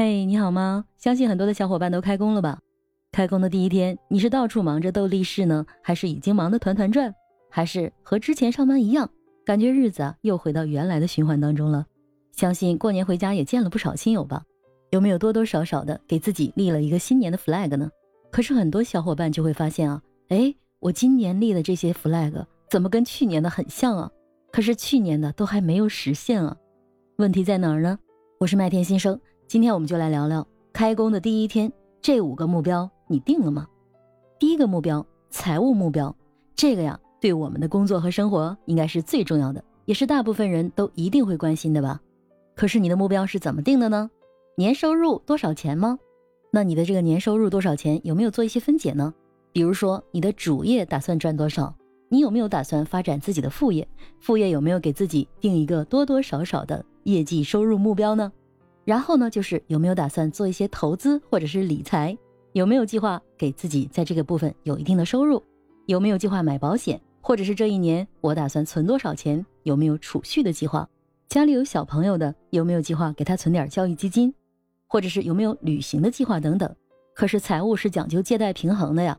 嘿，你好吗？相信很多的小伙伴都开工了吧？开工的第一天，你是到处忙着斗力士呢，还是已经忙得团团转？还是和之前上班一样，感觉日子啊又回到原来的循环当中了？相信过年回家也见了不少亲友吧？有没有多多少少的给自己立了一个新年的 flag 呢？可是很多小伙伴就会发现啊，哎，我今年立的这些 flag 怎么跟去年的很像啊？可是去年的都还没有实现啊，问题在哪儿呢？我是麦田新生。今天我们就来聊聊开工的第一天，这五个目标你定了吗？第一个目标，财务目标，这个呀，对我们的工作和生活应该是最重要的，也是大部分人都一定会关心的吧？可是你的目标是怎么定的呢？年收入多少钱吗？那你的这个年收入多少钱有没有做一些分解呢？比如说你的主业打算赚多少？你有没有打算发展自己的副业？副业有没有给自己定一个多多少少的业绩收入目标呢？然后呢，就是有没有打算做一些投资或者是理财？有没有计划给自己在这个部分有一定的收入？有没有计划买保险？或者是这一年我打算存多少钱？有没有储蓄的计划？家里有小朋友的，有没有计划给他存点教育基金？或者是有没有旅行的计划等等？可是财务是讲究借贷平衡的呀，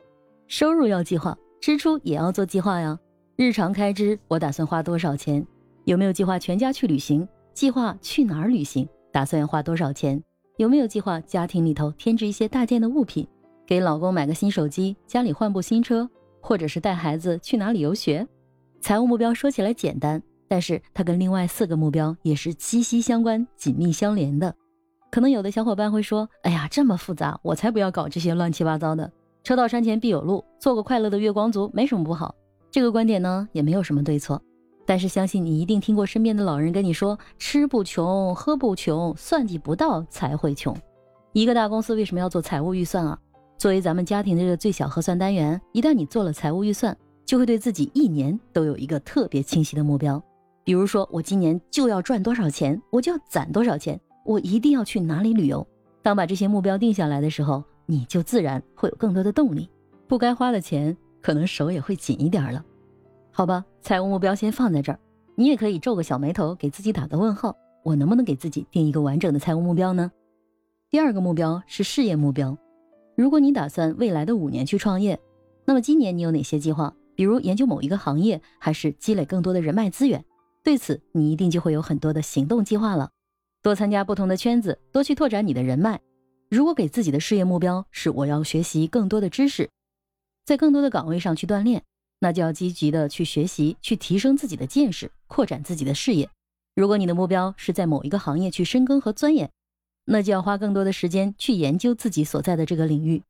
收入要计划，支出也要做计划呀。日常开支我打算花多少钱？有没有计划全家去旅行？计划去哪儿旅行？打算要花多少钱？有没有计划家庭里头添置一些大件的物品，给老公买个新手机，家里换部新车，或者是带孩子去哪里游学？财务目标说起来简单，但是它跟另外四个目标也是息息相关、紧密相连的。可能有的小伙伴会说：“哎呀，这么复杂，我才不要搞这些乱七八糟的。车到山前必有路，做个快乐的月光族没什么不好。”这个观点呢，也没有什么对错。但是相信你一定听过身边的老人跟你说：“吃不穷，喝不穷，算计不到才会穷。”一个大公司为什么要做财务预算啊？作为咱们家庭的这个最小核算单元，一旦你做了财务预算，就会对自己一年都有一个特别清晰的目标。比如说，我今年就要赚多少钱，我就要攒多少钱，我一定要去哪里旅游。当把这些目标定下来的时候，你就自然会有更多的动力。不该花的钱，可能手也会紧一点了。好吧，财务目标先放在这儿，你也可以皱个小眉头，给自己打个问号：我能不能给自己定一个完整的财务目标呢？第二个目标是事业目标。如果你打算未来的五年去创业，那么今年你有哪些计划？比如研究某一个行业，还是积累更多的人脉资源？对此，你一定就会有很多的行动计划了。多参加不同的圈子，多去拓展你的人脉。如果给自己的事业目标是我要学习更多的知识，在更多的岗位上去锻炼。那就要积极的去学习，去提升自己的见识，扩展自己的视野。如果你的目标是在某一个行业去深耕和钻研，那就要花更多的时间去研究自己所在的这个领域，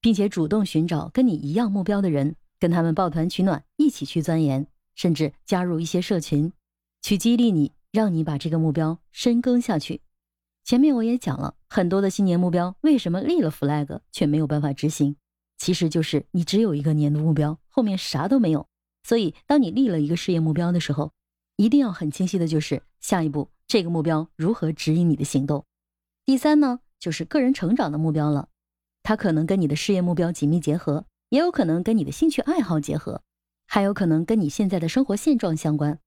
并且主动寻找跟你一样目标的人，跟他们抱团取暖，一起去钻研，甚至加入一些社群，去激励你，让你把这个目标深耕下去。前面我也讲了很多的新年目标，为什么立了 flag 却没有办法执行？其实就是你只有一个年度目标，后面啥都没有。所以，当你立了一个事业目标的时候，一定要很清晰的就是下一步这个目标如何指引你的行动。第三呢，就是个人成长的目标了，它可能跟你的事业目标紧密结合，也有可能跟你的兴趣爱好结合，还有可能跟你现在的生活现状相关。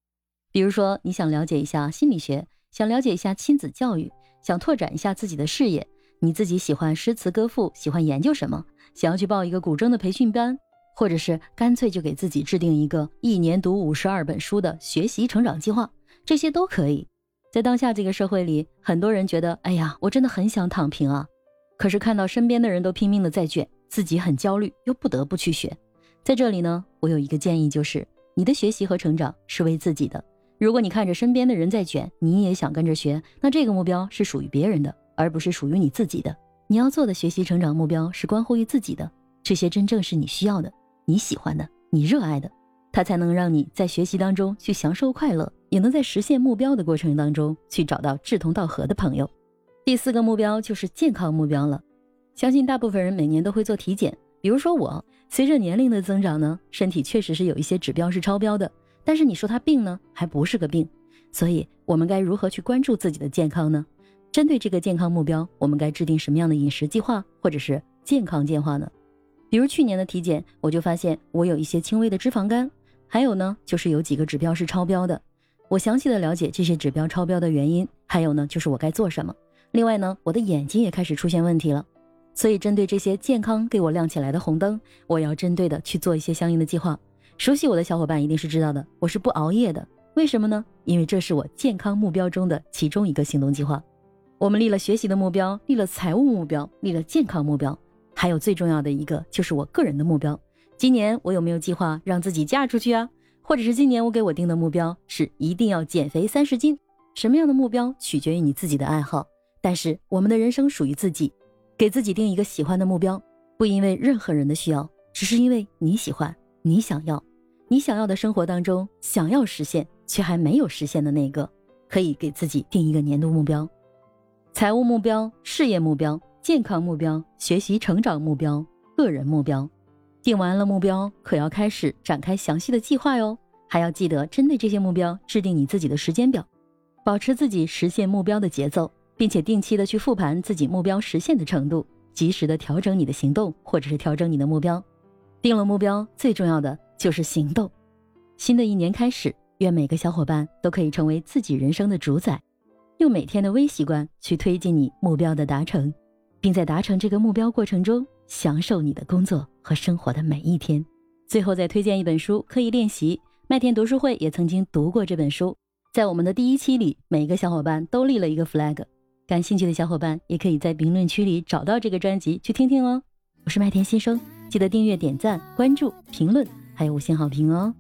比如说，你想了解一下心理学，想了解一下亲子教育，想拓展一下自己的事业，你自己喜欢诗词歌赋，喜欢研究什么？想要去报一个古筝的培训班，或者是干脆就给自己制定一个一年读五十二本书的学习成长计划，这些都可以。在当下这个社会里，很多人觉得，哎呀，我真的很想躺平啊，可是看到身边的人都拼命的在卷，自己很焦虑，又不得不去学。在这里呢，我有一个建议，就是你的学习和成长是为自己的。如果你看着身边的人在卷，你也想跟着学，那这个目标是属于别人的，而不是属于你自己的。你要做的学习成长目标是关乎于自己的，这些真正是你需要的、你喜欢的、你热爱的，它才能让你在学习当中去享受快乐，也能在实现目标的过程当中去找到志同道合的朋友。第四个目标就是健康目标了。相信大部分人每年都会做体检，比如说我，随着年龄的增长呢，身体确实是有一些指标是超标的，但是你说它病呢，还不是个病，所以我们该如何去关注自己的健康呢？针对这个健康目标，我们该制定什么样的饮食计划或者是健康计划呢？比如去年的体检，我就发现我有一些轻微的脂肪肝，还有呢就是有几个指标是超标的。我详细的了解这些指标超标的原因，还有呢就是我该做什么。另外呢，我的眼睛也开始出现问题了。所以针对这些健康给我亮起来的红灯，我要针对的去做一些相应的计划。熟悉我的小伙伴一定是知道的，我是不熬夜的。为什么呢？因为这是我健康目标中的其中一个行动计划。我们立了学习的目标，立了财务目标，立了健康目标，还有最重要的一个就是我个人的目标。今年我有没有计划让自己嫁出去啊？或者是今年我给我定的目标是一定要减肥三十斤？什么样的目标取决于你自己的爱好，但是我们的人生属于自己，给自己定一个喜欢的目标，不因为任何人的需要，只是因为你喜欢，你想要。你想要的生活当中，想要实现却还没有实现的那个，可以给自己定一个年度目标，财务目标、事业目标、健康目标、学习成长目标、个人目标。定完了目标，可要开始展开详细的计划哟。还要记得针对这些目标制定你自己的时间表，保持自己实现目标的节奏，并且定期的去复盘自己目标实现的程度，及时的调整你的行动，或者是调整你的目标。定了目标，最重要的。就是行动。新的一年开始，愿每个小伙伴都可以成为自己人生的主宰，用每天的微习惯去推进你目标的达成，并在达成这个目标过程中享受你的工作和生活的每一天。最后再推荐一本书，刻意练习。麦田读书会也曾经读过这本书，在我们的第一期里，每一个小伙伴都立了一个 flag。感兴趣的小伙伴也可以在评论区里找到这个专辑去听听哦。我是麦田新生，记得订阅、点赞、关注、评论。还有五星好评哦！